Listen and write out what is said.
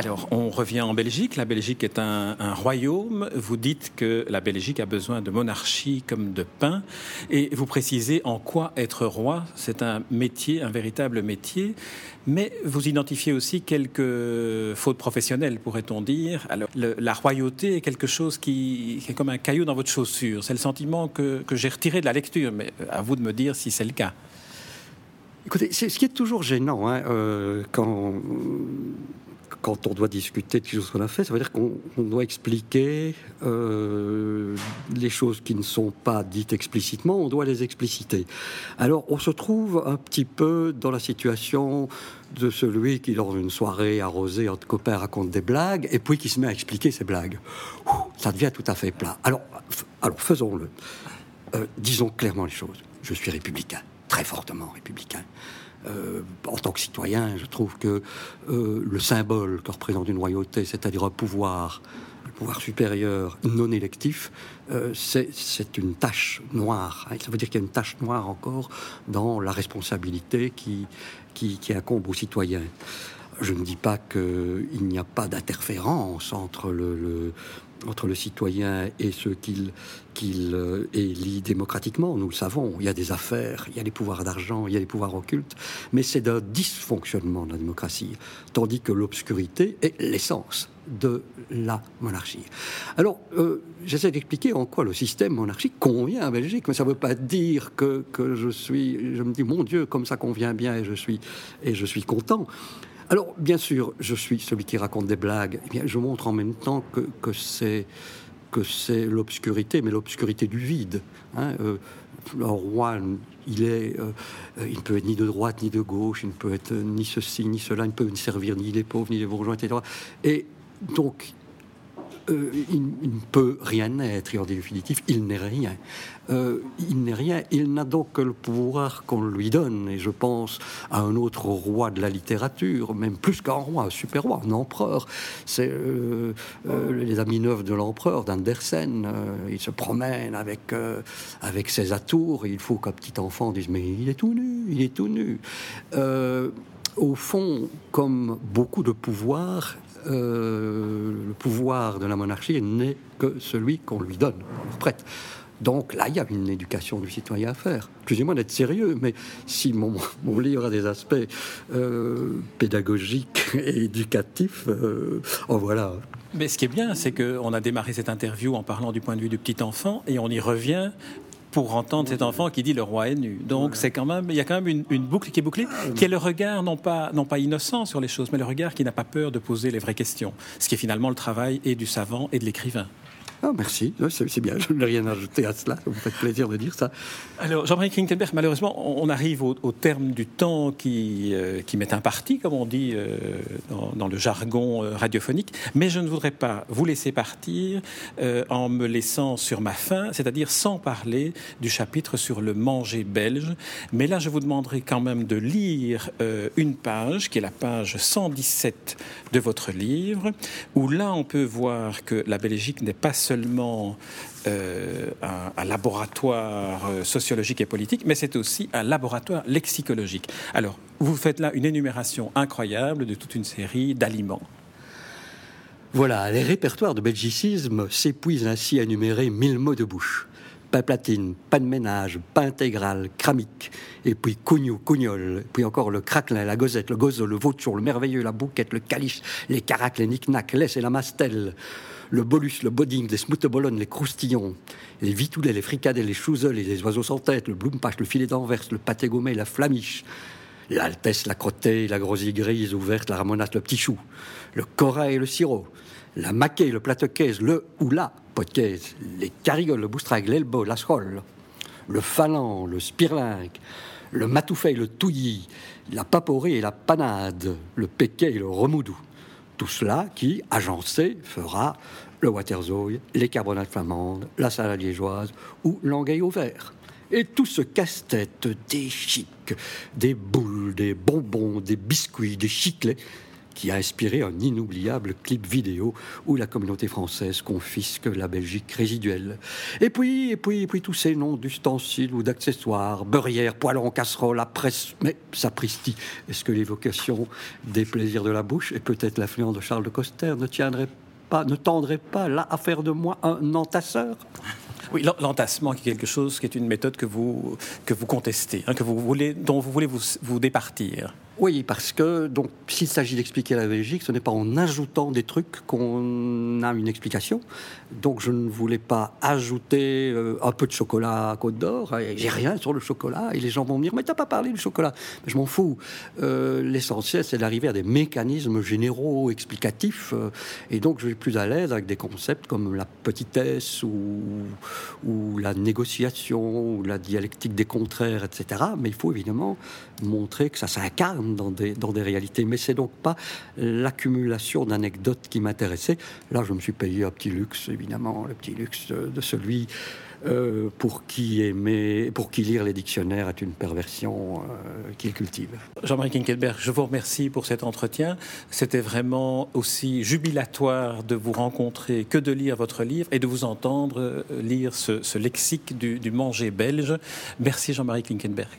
Alors, on revient en Belgique. La Belgique est un, royaume. Vous dites que la Belgique a besoin de monarchie comme de pain. Et vous précisez en quoi être roi, c'est un métier, un véritable métier. Mais vous identifiez aussi quelques fautes professionnelles, pourrait-on dire. Alors, la royauté est quelque chose qui, est comme un caillou dans votre chaussure. C'est le sentiment que, que j'ai retiré de la lecture, mais à vous de me dire si c'est le cas. Écoutez, ce qui est toujours gênant hein, euh, quand quand on doit discuter de quelque chose qu'on a fait, ça veut dire qu'on doit expliquer euh, les choses qui ne sont pas dites explicitement, on doit les expliciter. Alors on se trouve un petit peu dans la situation de celui qui, lors d'une soirée arrosée entre copains, raconte des blagues et puis qui se met à expliquer ses blagues. ça devient tout à fait plat. Alors, alors faisons-le. Euh, disons clairement les choses. Je suis républicain, très fortement républicain. Euh, en tant que citoyen, je trouve que euh, le symbole que représente une royauté, c'est-à-dire un pouvoir, un pouvoir supérieur non électif, euh, c'est une tâche noire. Ça veut dire qu'il y a une tâche noire encore dans la responsabilité qui, incombe aux citoyens. Je ne dis pas qu'il n'y a pas d'interférence entre le, citoyen et ceux qu'il qu'il élit démocratiquement. Nous le savons, il y a des affaires, il y a des pouvoirs d'argent, il y a des pouvoirs occultes, mais c'est d'un dysfonctionnement de la démocratie, tandis que l'obscurité est l'essence de la monarchie. Alors, euh, j'essaie d'expliquer en quoi le système monarchique convient à Belgique, mais ça ne veut pas dire que, je suis, je me dis, mon Dieu, comme ça convient bien et je suis content. Alors, bien sûr, je suis celui qui raconte des blagues. Eh bien, je montre en même temps que, c'est que c'est l'obscurité, mais l'obscurité du vide. Hein. Euh, il est, euh, ne peut être ni de droite ni de gauche, il ne peut être ni ceci ni cela, il ne peut ne servir ni les pauvres ni les bourgeois, etc. Et donc, euh, il, ne peut rien être, et en définitive, il n'est rien. Euh, il n'est rien, il n'a donc que le pouvoir qu'on lui donne, et je pense à un autre roi de la littérature, même plus qu'un roi, un super roi, un empereur. C'est euh, les amis neufs de l'empereur, d'Andersen. il se promène avec, avec ses atours, il faut qu'un petit enfant dise Mais il est tout nu, il est tout nu. au fond, comme beaucoup de pouvoirs, pouvoir de la monarchie n'est que celui qu'on lui donne, on prête. Donc là, il y a une éducation du citoyen à faire. Excusez-moi d'être sérieux, mais si mon, livre a des aspects euh, pédagogiques et éducatifs, euh, oh voilà. Mais ce qui est bien, c'est qu'on a démarré cette interview en parlant du point de vue du petit enfant et on y revient pour entendre cet enfant qui dit le roi est nu. Donc c'est quand même, il y a quand même une, boucle qui est bouclée, qui est le regard non pas, non pas innocent sur les choses, mais le regard qui n'a pas peur de poser les vraies questions. Ce qui est finalement le travail et du savant et de l'écrivain. Ah, merci, c'est bien, je n'ai rien ajouté à cela, vous fait plaisir de dire ça. Alors, Jean-Marie Klinkenberg, malheureusement, on arrive au, terme du temps qui, euh, qui m'est imparti, comme on dit euh, dans, le jargon euh, radiophonique, mais je ne voudrais pas vous laisser partir en me laissant sur ma faim, c'est-à-dire sans parler du chapitre sur le manger belge. Mais là, je vous demanderai quand même de lire une page, qui est la page 117 de votre livre, où là, on peut voir que la Belgique n'est pas seulement euh, un, laboratoire euh, sociologique et politique, mais c'est aussi un laboratoire lexicologique. Alors, vous faites là une énumération incroyable de toute une série d'aliments. Voilà, les répertoires de belgicisme s'épuisent ainsi à énumérer mille mots de bouche. Pain platine, pain de ménage, pain intégral, cramique, et puis cougnou, cougnol, puis encore le craquelin, la gozette, le gozo, le vautour, le merveilleux, la bouquette, le calice, les caracs, les knick l'ess et la mastelle, le bolus, le bodding, les smoutebolonnes, les croustillons, les vitoulets, les fricadelles, les chouzels, les oiseaux sans tête, le blumpache, le filet d'Anvers, le pâté gommé, la flamiche, l'altesse, la crottée, la grosille grise ouverte, la ramonasse, le petit chou, le corail et le sirop, la maquet, le platecaise, le ou la potcaise, les carigoles, le boustrag, l'elbow, la scholle, le falan, le spirlingue, le matoufet, le touillis, la paporée et la panade, le péquet et le remoudou. Tout cela qui, agencé, fera le waterzooi, les carbonates flamandes, la salade liégeoise ou l'anguille au vert. Et tout ce casse-tête des chics, des boules, des bonbons, des biscuits, des chiclets, qui a inspiré un inoubliable clip vidéo où la communauté française confisque la Belgique résiduelle. Et puis, et puis, et puis tous ces noms d'ustensiles ou d'accessoires, beurrière, poêlon, casserole, presse, mais sapristi. Est-ce que l'évocation des plaisirs de la bouche et peut-être l'influence de Charles de Coster ne tiendrait pas, ne tendrait pas là à faire de moi un entasseur? Oui, l'entassement qui est quelque chose qui est une méthode que vous, que vous contestez, hein, que vous voulez, dont vous voulez vous, vous départir. Oui, parce que donc s'il s'agit d'expliquer la Belgique, ce n'est pas en ajoutant des trucs qu'on a une explication. Donc je ne voulais pas ajouter euh, un peu de chocolat à Côte d'Or. J'ai rien sur le chocolat et les gens vont me dire mais t'as pas parlé du chocolat. je m'en fous. Euh, l'essentiel c'est d'arriver à des mécanismes généraux explicatifs euh, et donc je vais plus à l'aise avec des concepts comme la petitesse ou la négociation ou la dialectique des contraires, etc. Mais il faut évidemment montrer que ça s'incarne dans des, dans des réalités. Mais c'est donc pas l'accumulation d'anecdotes qui m'intéressait. Là, je me suis payé un petit luxe, évidemment, le petit luxe de, celui euh, pour qui aimer, pour qui lire les dictionnaires est une perversion euh, qu'il cultive. Jean-Marie Kinkelberg, je vous remercie pour cet entretien. C'était vraiment aussi jubilatoire de vous rencontrer que de lire votre livre et de vous entendre euh, lire ce, lexique du, manger belge. Merci Jean-Marie Kinkenberg.